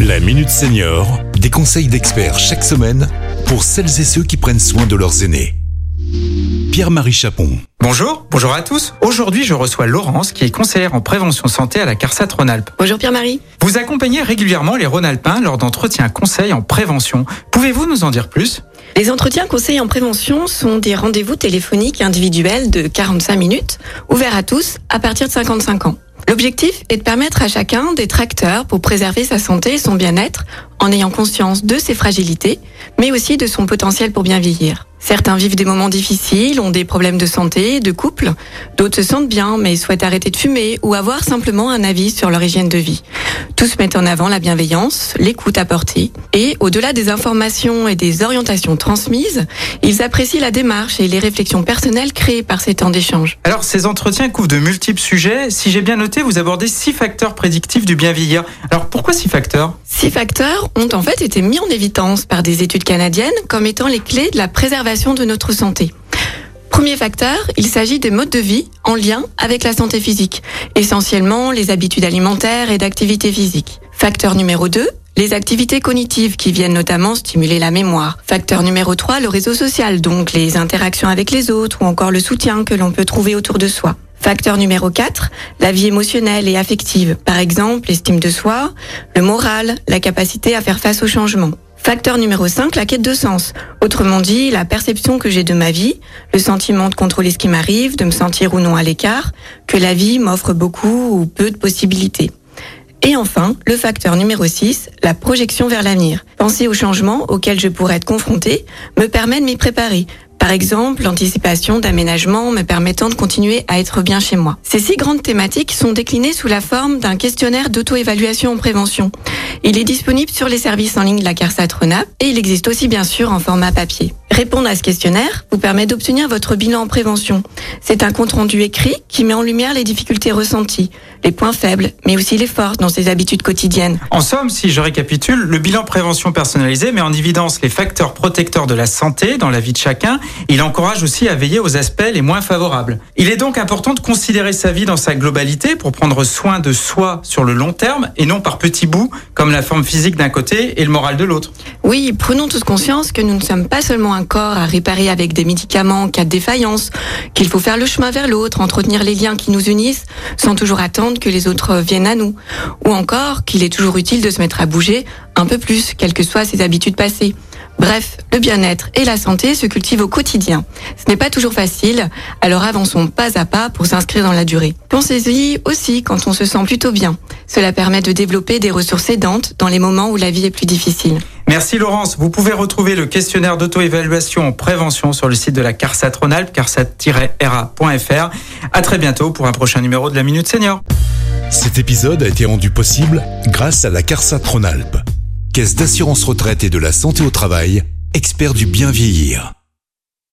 La Minute Senior, des conseils d'experts chaque semaine pour celles et ceux qui prennent soin de leurs aînés. Pierre-Marie Chapon. Bonjour, bonjour à tous. Aujourd'hui, je reçois Laurence, qui est conseillère en prévention santé à la CARSAT Rhône-Alpes. Bonjour Pierre-Marie. Vous accompagnez régulièrement les Rhône-Alpins lors d'entretiens conseils en prévention. Pouvez-vous nous en dire plus? Les entretiens conseils en prévention sont des rendez-vous téléphoniques individuels de 45 minutes, ouverts à tous à partir de 55 ans. L'objectif est de permettre à chacun d'être acteur pour préserver sa santé et son bien-être en ayant conscience de ses fragilités, mais aussi de son potentiel pour bien vieillir. Certains vivent des moments difficiles, ont des problèmes de santé, de couple. D'autres se sentent bien, mais souhaitent arrêter de fumer ou avoir simplement un avis sur leur hygiène de vie. Tous mettent en avant la bienveillance, l'écoute apportée. Et au-delà des informations et des orientations transmises, ils apprécient la démarche et les réflexions personnelles créées par ces temps d'échange. Alors, ces entretiens couvrent de multiples sujets. Si j'ai bien noté, vous abordez six facteurs prédictifs du bien vieillir. Alors, pourquoi six facteurs? Six facteurs ont en fait été mis en évidence par des études canadiennes comme étant les clés de la préservation de notre santé. Premier facteur, il s'agit des modes de vie en lien avec la santé physique, essentiellement les habitudes alimentaires et d'activité physique. Facteur numéro 2, les activités cognitives qui viennent notamment stimuler la mémoire. Facteur numéro 3, le réseau social, donc les interactions avec les autres ou encore le soutien que l'on peut trouver autour de soi. Facteur numéro 4, la vie émotionnelle et affective. Par exemple, l'estime de soi, le moral, la capacité à faire face au changement. Facteur numéro 5, la quête de sens. Autrement dit, la perception que j'ai de ma vie, le sentiment de contrôler ce qui m'arrive, de me sentir ou non à l'écart, que la vie m'offre beaucoup ou peu de possibilités. Et enfin, le facteur numéro 6, la projection vers l'avenir. Penser aux changements auxquels je pourrais être confronté me permet de m'y préparer, par exemple, l'anticipation d'aménagements me permettant de continuer à être bien chez moi. Ces six grandes thématiques sont déclinées sous la forme d'un questionnaire d'auto-évaluation en prévention. Il est disponible sur les services en ligne de la CARSAT Renap et il existe aussi bien sûr en format papier. Répondre à ce questionnaire vous permet d'obtenir votre bilan en prévention. C'est un compte-rendu écrit qui met en lumière les difficultés ressenties, les points faibles, mais aussi les forces dans ses habitudes quotidiennes. En somme, si je récapitule, le bilan prévention personnalisé met en évidence les facteurs protecteurs de la santé dans la vie de chacun. Il encourage aussi à veiller aux aspects les moins favorables. Il est donc important de considérer sa vie dans sa globalité pour prendre soin de soi sur le long terme et non par petits bouts comme la forme physique d'un côté et le moral de l'autre. Oui, prenons tous conscience que nous ne sommes pas seulement un corps à réparer avec des médicaments en cas de défaillance, qu'il faut faire le chemin vers l'autre, entretenir les liens qui nous unissent, sans toujours attendre que les autres viennent à nous. Ou encore qu'il est toujours utile de se mettre à bouger un peu plus, quelles que soient ses habitudes passées. Bref, le bien-être et la santé se cultivent au quotidien. Ce n'est pas toujours facile, alors avançons pas à pas pour s'inscrire dans la durée. Pensez-y aussi quand on se sent plutôt bien. Cela permet de développer des ressources aidantes dans les moments où la vie est plus difficile. Merci Laurence. Vous pouvez retrouver le questionnaire d'auto-évaluation en prévention sur le site de la CARSAT Rhône-Alpes, carsat-ra.fr. À très bientôt pour un prochain numéro de la Minute Senior. Cet épisode a été rendu possible grâce à la CARSAT Rhône-Alpes, Caisse d'assurance retraite et de la santé au travail, expert du bien vieillir.